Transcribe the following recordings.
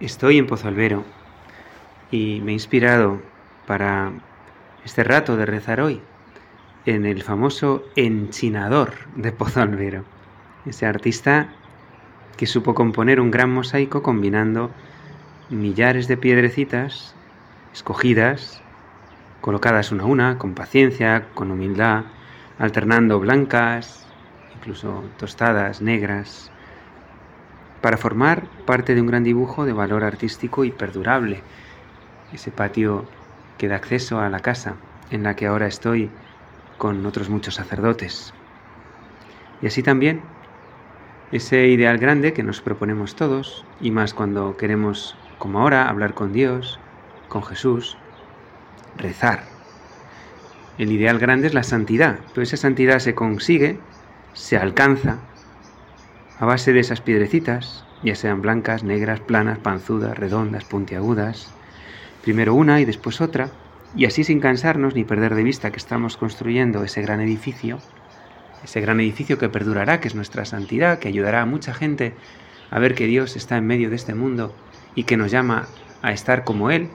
Estoy en Pozolvero y me he inspirado para este rato de rezar hoy en el famoso enchinador de Pozolvero, ese artista que supo componer un gran mosaico combinando millares de piedrecitas escogidas, colocadas una a una, con paciencia, con humildad, alternando blancas, incluso tostadas, negras, para formar parte de un gran dibujo de valor artístico y perdurable. Ese patio que da acceso a la casa en la que ahora estoy con otros muchos sacerdotes. Y así también ese ideal grande que nos proponemos todos, y más cuando queremos, como ahora, hablar con Dios, con Jesús, rezar. El ideal grande es la santidad, pero esa santidad se consigue, se alcanza a base de esas piedrecitas, ya sean blancas, negras, planas, panzudas, redondas, puntiagudas, primero una y después otra, y así sin cansarnos ni perder de vista que estamos construyendo ese gran edificio, ese gran edificio que perdurará, que es nuestra santidad, que ayudará a mucha gente a ver que Dios está en medio de este mundo y que nos llama a estar como Él,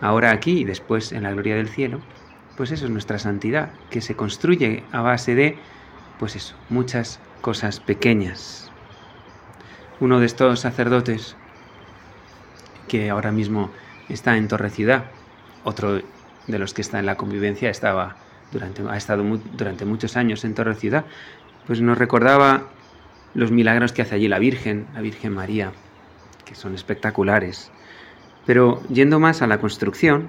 ahora aquí y después en la gloria del cielo, pues eso es nuestra santidad, que se construye a base de, pues eso, muchas cosas pequeñas, uno de estos sacerdotes que ahora mismo está en Torre Ciudad, otro de los que está en la convivencia, estaba durante, ha estado durante muchos años en Torre Ciudad, pues nos recordaba los milagros que hace allí la Virgen, la Virgen María, que son espectaculares. Pero yendo más a la construcción,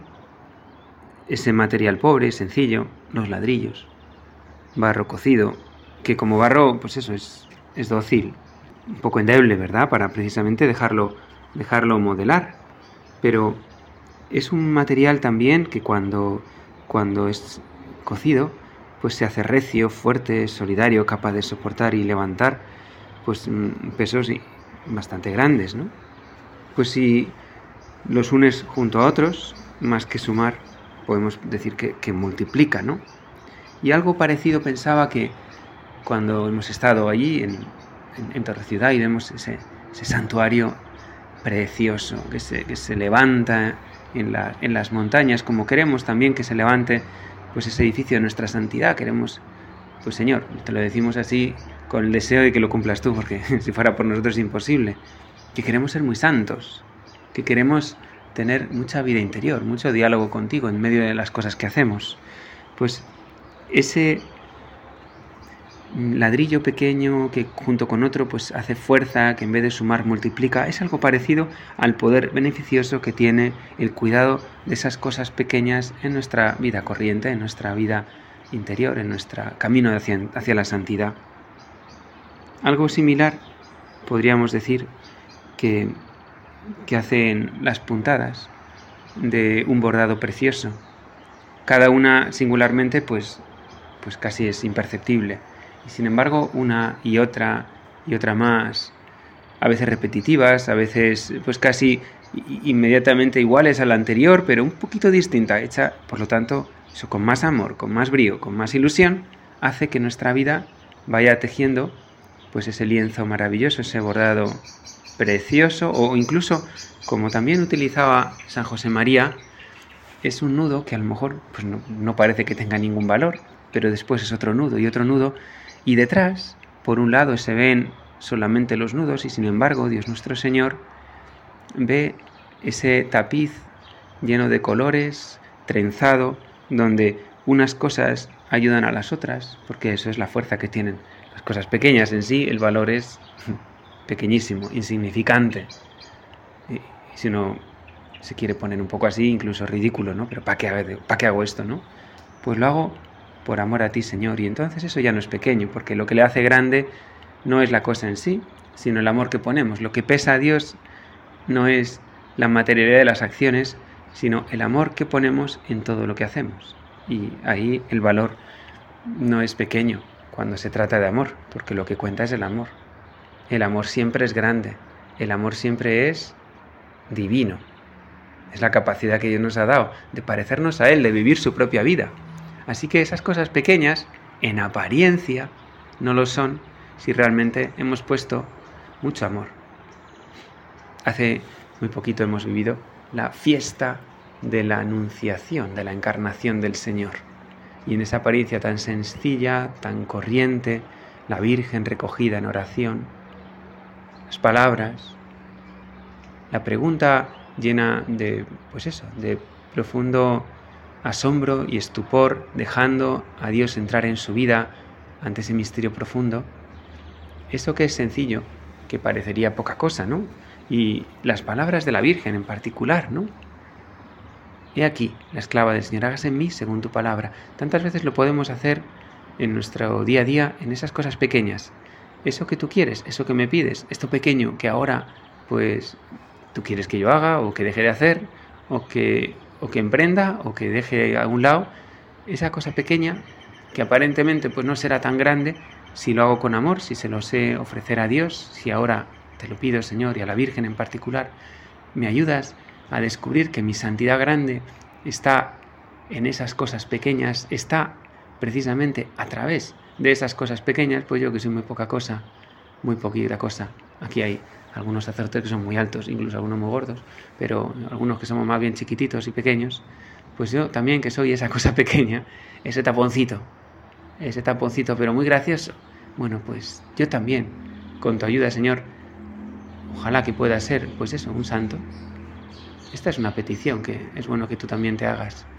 ese material pobre, sencillo, los ladrillos, barro cocido, que como barro, pues eso es, es dócil, un poco endeble, ¿verdad? Para precisamente dejarlo, dejarlo modelar. Pero es un material también que cuando, cuando es cocido, pues se hace recio, fuerte, solidario, capaz de soportar y levantar pues mm, pesos bastante grandes, ¿no? Pues si los unes junto a otros, más que sumar, podemos decir que, que multiplica, ¿no? Y algo parecido pensaba que cuando hemos estado allí en, en, Torre Ciudad y vemos ese, santuario precioso que se, levanta en, en, las montañas, como queremos también que se levante pues ese edificio de nuestra santidad. Queremos, pues Señor, te lo decimos así con el deseo de que lo cumplas tú, porque si fuera por nosotros es imposible. Que queremos ser muy santos, que queremos tener mucha vida interior, mucho diálogo contigo en medio de las cosas que hacemos. Pues ese ladrillo pequeño que junto con otro pues hace fuerza, que en vez de sumar multiplica, es algo parecido al poder beneficioso que tiene el cuidado de esas cosas pequeñas en nuestra vida corriente, en nuestra vida interior, en nuestro camino hacia, hacia la santidad. Algo similar podríamos decir que, que hacen las puntadas de un bordado precioso. Cada una singularmente pues, pues casi es imperceptible y sin embargo, una y otra y otra más, a veces repetitivas, a veces pues casi inmediatamente iguales a la anterior, pero un poquito distinta, hecha, por lo tanto, con más amor, con más brío, con más ilusión, hace que nuestra vida vaya tejiendo pues ese lienzo maravilloso, ese bordado precioso o incluso como también utilizaba San José María, es un nudo que a lo mejor pues no, no parece que tenga ningún valor, pero después es otro nudo y otro nudo y detrás, por un lado, se ven solamente los nudos y sin embargo Dios nuestro Señor ve ese tapiz lleno de colores, trenzado, donde unas cosas ayudan a las otras, porque eso es la fuerza que tienen las cosas pequeñas en sí, el valor es pequeñísimo, insignificante. Si uno se quiere poner un poco así, incluso ridículo, ¿no? Pero ¿para qué, ¿para qué hago esto, no? Pues lo hago por amor a ti, Señor. Y entonces eso ya no es pequeño, porque lo que le hace grande no es la cosa en sí, sino el amor que ponemos. Lo que pesa a Dios no es la materialidad de las acciones, sino el amor que ponemos en todo lo que hacemos. Y ahí el valor no es pequeño cuando se trata de amor, porque lo que cuenta es el amor. El amor siempre es grande, el amor siempre es divino. Es la capacidad que Dios nos ha dado de parecernos a Él, de vivir su propia vida. Así que esas cosas pequeñas, en apariencia, no lo son si realmente hemos puesto mucho amor. Hace muy poquito hemos vivido la fiesta de la anunciación, de la encarnación del Señor. Y en esa apariencia tan sencilla, tan corriente, la Virgen recogida en oración, las palabras, la pregunta llena de, pues eso, de profundo asombro y estupor, dejando a Dios entrar en su vida ante ese misterio profundo. Eso que es sencillo, que parecería poca cosa, ¿no? Y las palabras de la Virgen en particular, ¿no? He aquí, la esclava del Señor, hágase en mí según tu palabra. Tantas veces lo podemos hacer en nuestro día a día, en esas cosas pequeñas. Eso que tú quieres, eso que me pides, esto pequeño que ahora, pues, tú quieres que yo haga o que deje de hacer, o que, o que emprenda, o que deje a un lado, esa cosa pequeña que aparentemente pues no será tan grande, si lo hago con amor, si se lo sé ofrecer a Dios, si ahora te lo pido Señor y a la Virgen en particular, me ayudas a descubrir que mi santidad grande está en esas cosas pequeñas, está precisamente a través de esas cosas pequeñas, pues yo que soy muy poca cosa, muy poquita cosa. Aquí hay algunos sacerdotes que son muy altos, incluso algunos muy gordos, pero algunos que somos más bien chiquititos y pequeños, pues yo también que soy esa cosa pequeña, ese taponcito, ese taponcito, pero muy gracioso. Bueno, pues yo también, con tu ayuda, Señor, ojalá que pueda ser, pues eso, un santo, esta es una petición que es bueno que tú también te hagas,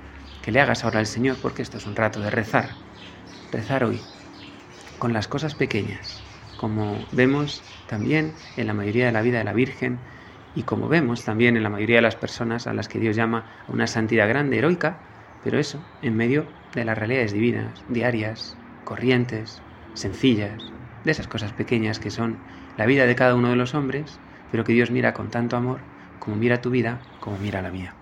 que le hagas ahora al Señor, porque esto es un rato de rezar, rezar hoy, con las cosas pequeñas, como vemos también en la mayoría de la vida de la Virgen y como vemos también en la mayoría de las personas a las que Dios llama a una santidad grande, heroica, pero eso en medio de las realidades divinas, diarias, corrientes, sencillas, de esas cosas pequeñas que son la vida de cada uno de los hombres, pero que Dios mira con tanto amor como mira tu vida, como mira la mía.